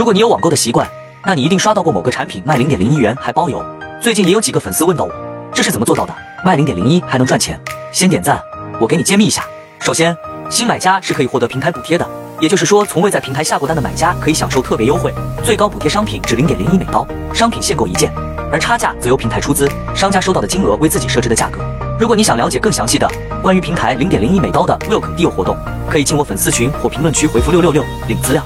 如果你有网购的习惯，那你一定刷到过某个产品卖零点零一元还包邮。最近也有几个粉丝问到我，这是怎么做到的？卖零点零一还能赚钱？先点赞，我给你揭秘一下。首先，新买家是可以获得平台补贴的，也就是说，从未在平台下过单的买家可以享受特别优惠，最高补贴商品至零点零一美刀，商品限购一件，而差价则由平台出资，商家收到的金额为自己设置的价格。如果你想了解更详细的关于平台零点零一美刀的 Will 肯 deal 活动，可以进我粉丝群或评论区回复六六六领资料。